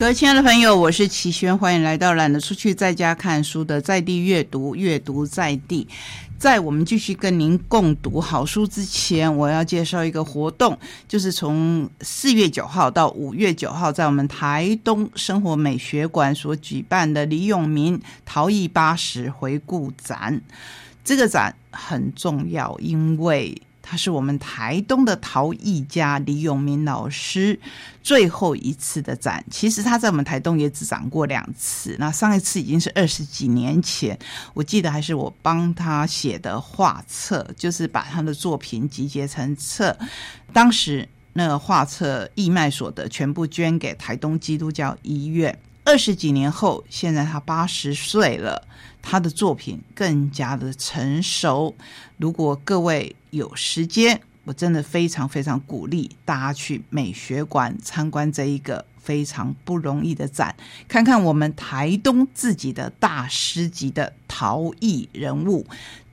各位亲爱的朋友，我是齐轩，欢迎来到懒得出去在家看书的在地阅读，阅读在地。在我们继续跟您共读好书之前，我要介绍一个活动，就是从四月九号到五月九号，在我们台东生活美学馆所举办的李永明陶艺八十回顾展。这个展很重要，因为。他是我们台东的陶艺家李永明老师最后一次的展。其实他在我们台东也只展过两次。那上一次已经是二十几年前，我记得还是我帮他写的画册，就是把他的作品集结成册。当时那个画册义卖所得全部捐给台东基督教医院。二十几年后，现在他八十岁了，他的作品更加的成熟。如果各位有时间，我真的非常非常鼓励大家去美学馆参观这一个非常不容易的展，看看我们台东自己的大师级的陶艺人物，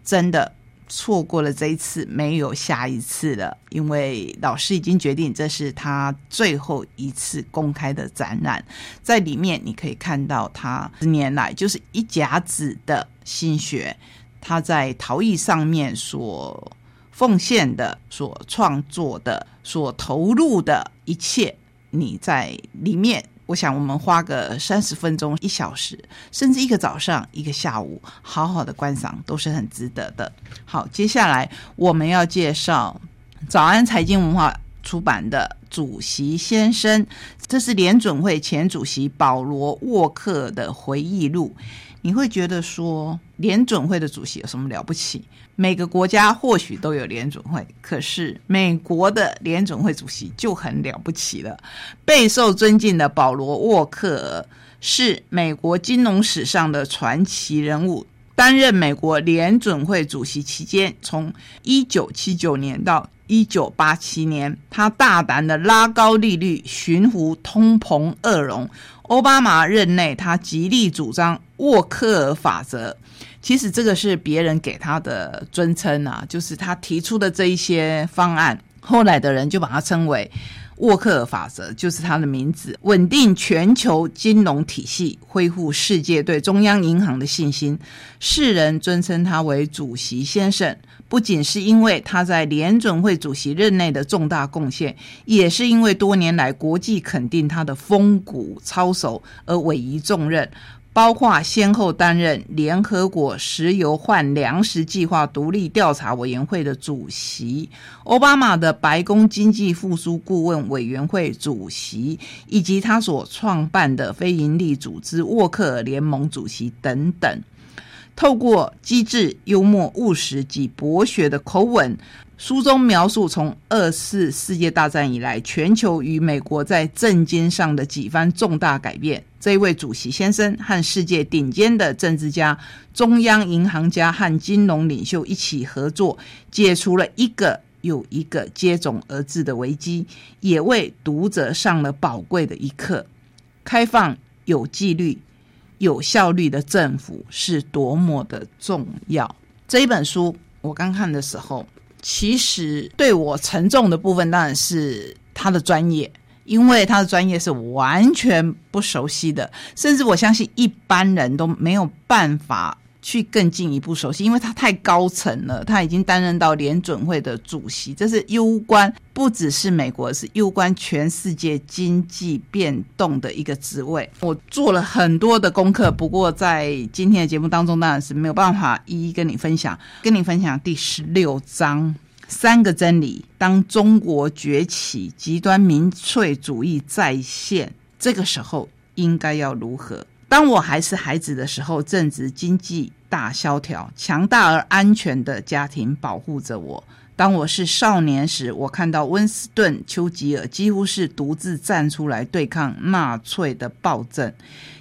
真的。错过了这一次，没有下一次了，因为老师已经决定这是他最后一次公开的展览。在里面，你可以看到他十年来就是一甲子的心血，他在陶艺上面所奉献的、所创作的、所投入的一切，你在里面。我想，我们花个三十分钟、一小时，甚至一个早上、一个下午，好好的观赏，都是很值得的。好，接下来我们要介绍早安财经文化出版的《主席先生》，这是联准会前主席保罗沃克的回忆录。你会觉得说，联准会的主席有什么了不起？每个国家或许都有联准会，可是美国的联准会主席就很了不起了。备受尊敬的保罗沃克尔是美国金融史上的传奇人物。担任美国联准会主席期间，从一九七九年到一九八七年，他大胆的拉高利率，寻呼通膨恶容。奥巴马任内，他极力主张沃克尔法则。其实这个是别人给他的尊称啊，就是他提出的这一些方案，后来的人就把它称为沃克尔法则，就是他的名字。稳定全球金融体系，恢复世界对中央银行的信心。世人尊称他为主席先生，不仅是因为他在联准会主席任内的重大贡献，也是因为多年来国际肯定他的风骨操守而委以重任。包括先后担任联合国石油换粮食计划独立调查委员会的主席，奥巴马的白宫经济复苏顾问委员会主席，以及他所创办的非营利组织沃克联盟主席等等。透过机智、幽默、务实及博学的口吻。书中描述从二次世界大战以来，全球与美国在政经上的几番重大改变。这位主席先生和世界顶尖的政治家、中央银行家和金融领袖一起合作，解除了一个又一个接踵而至的危机，也为读者上了宝贵的一课：开放、有纪律、有效率的政府是多么的重要。这一本书我刚看的时候。其实对我沉重的部分当然是他的专业，因为他的专业是完全不熟悉的，甚至我相信一般人都没有办法去更进一步熟悉，因为他太高层了，他已经担任到联准会的主席，这是攸关不只是美国，是攸关全世界经济变动的一个职位。我做了很多的功课，不过在今天的节目当中，当然是没有办法一一跟你分享。跟你分享第十六章。三个真理：当中国崛起，极端民粹主义再现，这个时候应该要如何？当我还是孩子的时候，正值经济大萧条，强大而安全的家庭保护着我。当我是少年时，我看到温斯顿·丘吉尔几乎是独自站出来对抗纳粹的暴政，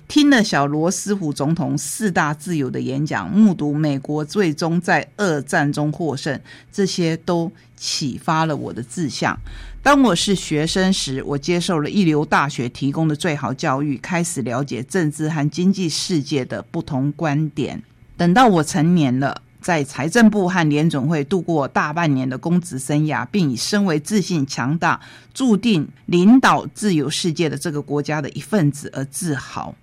听了小罗斯福总统四大自由的演讲，目睹美国最终在二战中获胜，这些都启发了我的志向。当我是学生时，我接受了一流大学提供的最好教育，开始了解政治和经济世界的不同观点。等到我成年了。在财政部和联总会度过大半年的公职生涯，并以身为自信强大、注定领导自由世界的这个国家的一份子而自豪。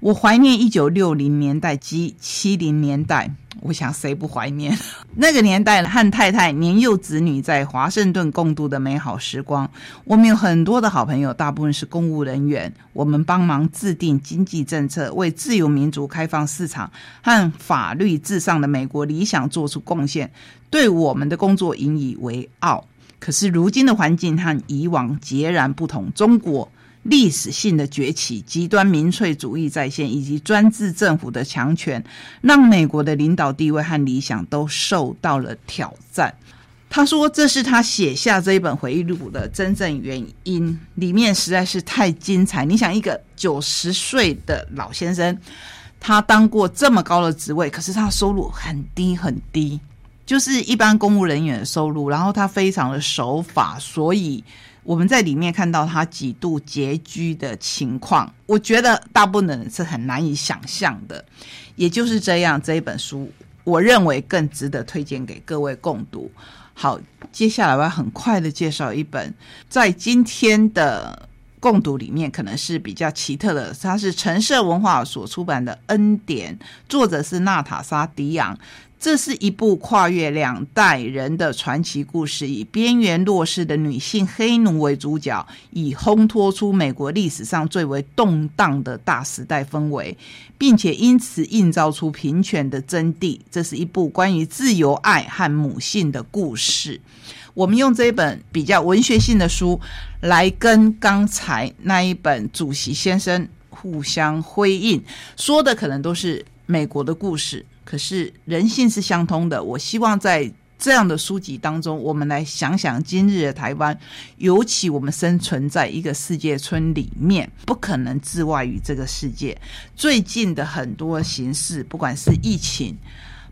我怀念一九六零年代及七零年代，我想谁不怀念 那个年代和太太年幼子女在华盛顿共度的美好时光？我们有很多的好朋友，大部分是公务人员，我们帮忙制定经济政策，为自由民主、开放市场和法律至上的美国理想做出贡献，对我们的工作引以为傲。可是如今的环境和以往截然不同，中国。历史性的崛起、极端民粹主义再现，以及专制政府的强权，让美国的领导地位和理想都受到了挑战。他说：“这是他写下这一本回忆录的真正原因，里面实在是太精彩。你想，一个九十岁的老先生，他当过这么高的职位，可是他收入很低很低，就是一般公务人员的收入。然后他非常的守法，所以。”我们在里面看到他几度拮据的情况，我觉得大部分人是很难以想象的。也就是这样，这一本书，我认为更值得推荐给各位共读。好，接下来我要很快的介绍一本，在今天的共读里面可能是比较奇特的，它是陈设文化所出版的《恩典》，作者是娜塔莎·迪昂。这是一部跨越两代人的传奇故事，以边缘弱势的女性黑奴为主角，以烘托出美国历史上最为动荡的大时代氛围，并且因此映照出平权的真谛。这是一部关于自由、爱和母性的故事。我们用这一本比较文学性的书来跟刚才那一本主席先生互相辉映，说的可能都是美国的故事。可是人性是相通的。我希望在这样的书籍当中，我们来想想今日的台湾，尤其我们生存在一个世界村里面，不可能自外于这个世界。最近的很多形势，不管是疫情，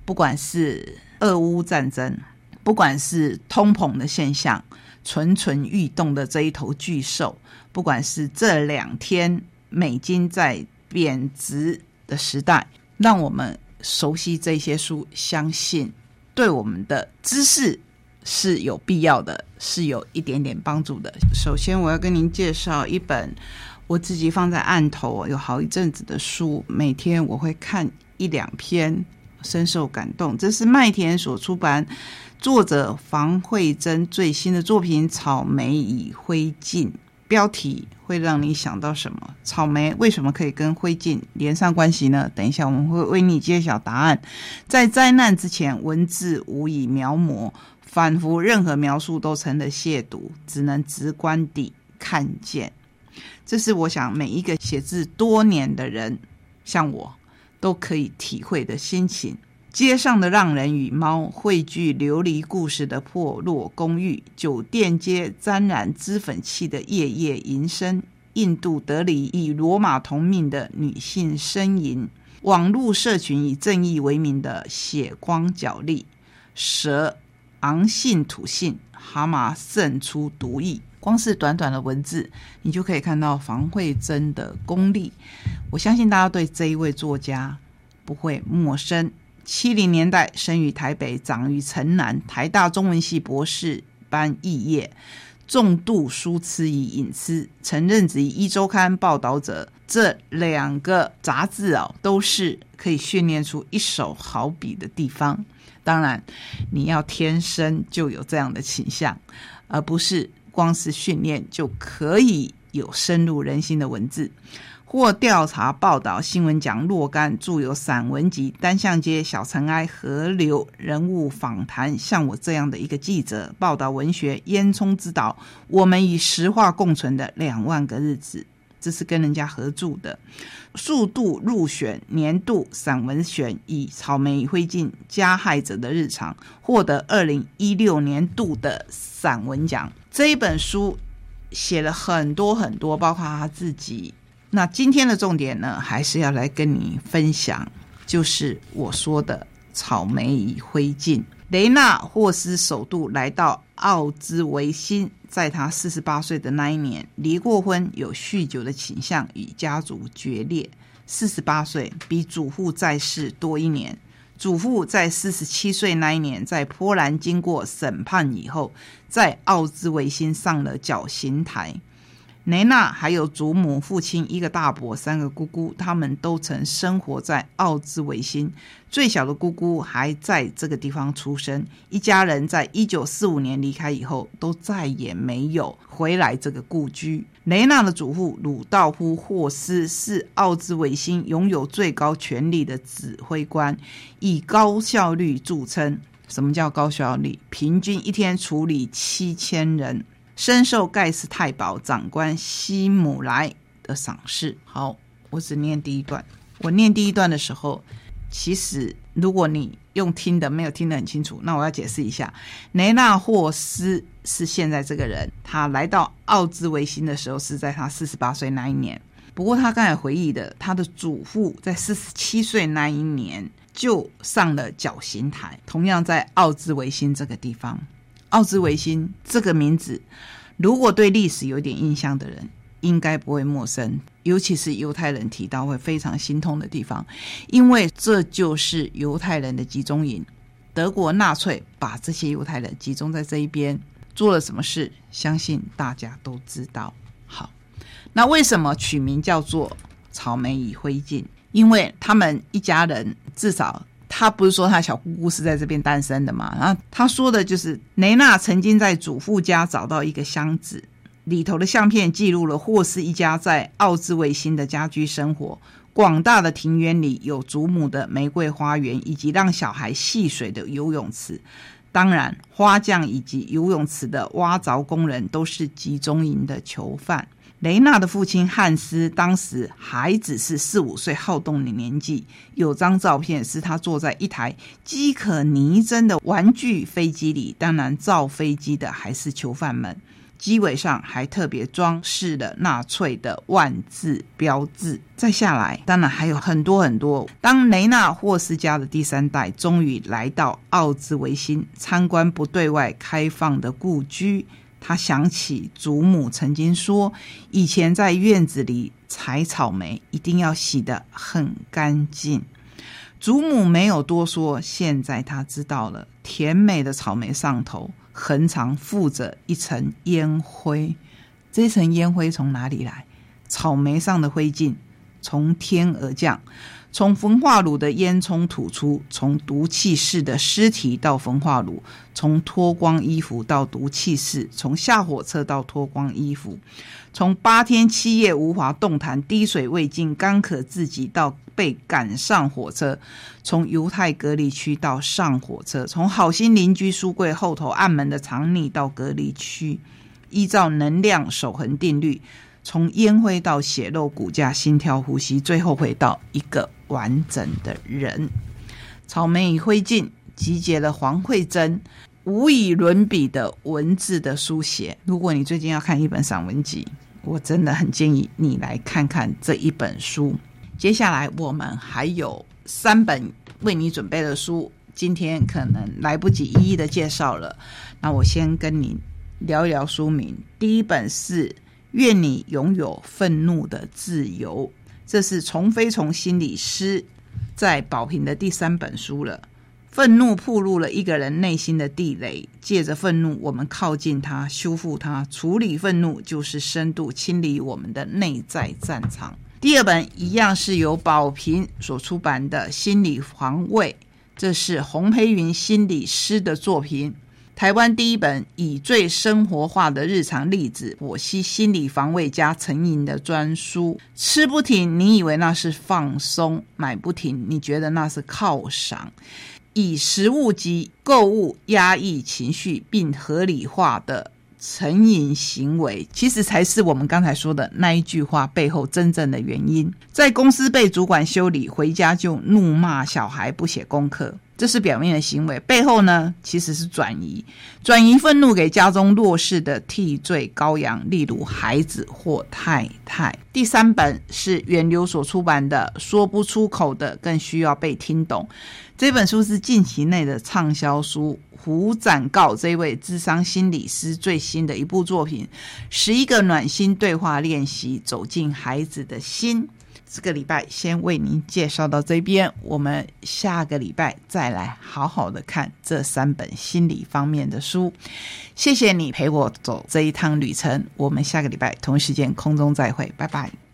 不管是俄乌战争，不管是通膨的现象，蠢蠢欲动的这一头巨兽，不管是这两天美金在贬值的时代，让我们。熟悉这些书，相信对我们的知识是有必要的，是有一点点帮助的。首先，我要跟您介绍一本我自己放在案头有好一阵子的书，每天我会看一两篇，深受感动。这是麦田所出版，作者房慧珍最新的作品《草莓与灰烬》。标题会让你想到什么？草莓为什么可以跟灰烬连上关系呢？等一下我们会为你揭晓答案。在灾难之前，文字无以描摹，仿佛任何描述都成了亵渎，只能直观地看见。这是我想每一个写字多年的人，像我，都可以体会的心情。街上的让人与猫汇聚琉璃故事的破落公寓，酒店街沾染脂粉气的夜夜吟声，印度德里以罗马同命的女性呻吟，网络社群以正义为名的血光角力，蛇昂性吐信，蛤蟆渗出毒液。光是短短的文字，你就可以看到房慧珍的功力。我相信大家对这一位作家不会陌生。七零年代生于台北，长于城南，台大中文系博士班肄业，重度书痴与隐私，曾任职于《一周刊》《报道者》这两个杂志哦，都是可以训练出一手好笔的地方。当然，你要天生就有这样的倾向，而不是光是训练就可以有深入人心的文字。或调查报道新闻奖若干，著有散文集《单向街》《小尘埃》《河流》人物访谈，像我这样的一个记者，报道文学《烟囱之岛》，我们与石化共存的两万个日子，这是跟人家合著的。速度入选年度散文选，以《草莓与灰烬》加害者的日常，获得二零一六年度的散文奖。这一本书写了很多很多，包括他自己。那今天的重点呢，还是要来跟你分享，就是我说的草莓与灰烬。雷纳霍斯首度来到奥兹维辛，在他四十八岁的那一年，离过婚，有酗酒的倾向，与家族决裂。四十八岁比祖父在世多一年，祖父在四十七岁那一年，在波兰经过审判以后，在奥兹维辛上了绞刑台。雷娜还有祖母、父亲、一个大伯、三个姑姑，他们都曾生活在奥兹维辛。最小的姑姑还在这个地方出生。一家人在一九四五年离开以后，都再也没有回来这个故居。雷娜的祖父鲁道夫·霍斯是奥兹维辛拥有最高权力的指挥官，以高效率著称。什么叫高效率？平均一天处理七千人。深受盖世太保长官希姆莱的赏识。好，我只念第一段。我念第一段的时候，其实如果你用听的没有听得很清楚，那我要解释一下。雷纳霍斯是现在这个人，他来到奥兹维辛的时候是在他四十八岁那一年。不过他刚才回忆的，他的祖父在四十七岁那一年就上了绞刑台，同样在奥兹维辛这个地方。奥兹维辛这个名字，如果对历史有点印象的人，应该不会陌生。尤其是犹太人提到会非常心痛的地方，因为这就是犹太人的集中营。德国纳粹把这些犹太人集中在这一边，做了什么事？相信大家都知道。好，那为什么取名叫做草莓与灰烬？因为他们一家人至少。他不是说他小姑姑是在这边诞生的嘛？然后他说的就是雷娜曾经在祖父家找到一个箱子，里头的相片记录了霍斯一家在奥兹卫星的家居生活。广大的庭园里有祖母的玫瑰花园，以及让小孩戏水的游泳池。当然，花匠以及游泳池的挖凿工人都是集中营的囚犯。雷娜的父亲汉斯当时还只是四五岁好动的年纪，有张照片是他坐在一台饥渴拟真的玩具飞机里，当然造飞机的还是囚犯们，机尾上还特别装饰了纳粹的万字标志。再下来，当然还有很多很多。当雷纳霍斯家的第三代终于来到奥兹维辛参观不对外开放的故居。他想起祖母曾经说，以前在院子里采草莓一定要洗得很干净。祖母没有多说，现在他知道了。甜美的草莓上头横长附着一层烟灰，这层烟灰从哪里来？草莓上的灰烬从天而降。从焚化炉的烟囱吐出，从毒气室的尸体到焚化炉，从脱光衣服到毒气室，从下火车到脱光衣服，从八天七夜无法动弹、滴水未进、干渴自己到被赶上火车，从犹太隔离区到上火车，从好心邻居书柜后头暗门的藏匿到隔离区，依照能量守恒定律。从烟灰到血肉骨架、心跳、呼吸，最后回到一个完整的人。草莓与灰烬集结了黄慧珍无以伦比的文字的书写。如果你最近要看一本散文集，我真的很建议你来看看这一本书。接下来我们还有三本为你准备的书，今天可能来不及一一的介绍了。那我先跟你聊一聊书名。第一本是。愿你拥有愤怒的自由，这是从飞从心理师在宝瓶的第三本书了。愤怒暴露了一个人内心的地雷，借着愤怒，我们靠近他，修复他，处理愤怒，就是深度清理我们的内在战场。第二本一样是由宝瓶所出版的《心理防卫》，这是洪培云心理师的作品。台湾第一本以最生活化的日常例子剖析心理防卫加成瘾的专书。吃不停，你以为那是放松；买不停，你觉得那是犒赏。以食物及购物压抑情绪并合理化的。成瘾行为其实才是我们刚才说的那一句话背后真正的原因。在公司被主管修理，回家就怒骂小孩不写功课，这是表面的行为，背后呢其实是转移，转移愤怒给家中弱势的替罪羔羊，例如孩子或太太。第三本是源流所出版的《说不出口的更需要被听懂》。这本书是近期内的畅销书，胡展告这位智商心理师最新的一部作品《十一个暖心对话练习》，走进孩子的心。这个礼拜先为您介绍到这边，我们下个礼拜再来好好的看这三本心理方面的书。谢谢你陪我走这一趟旅程，我们下个礼拜同时间空中再会，拜拜。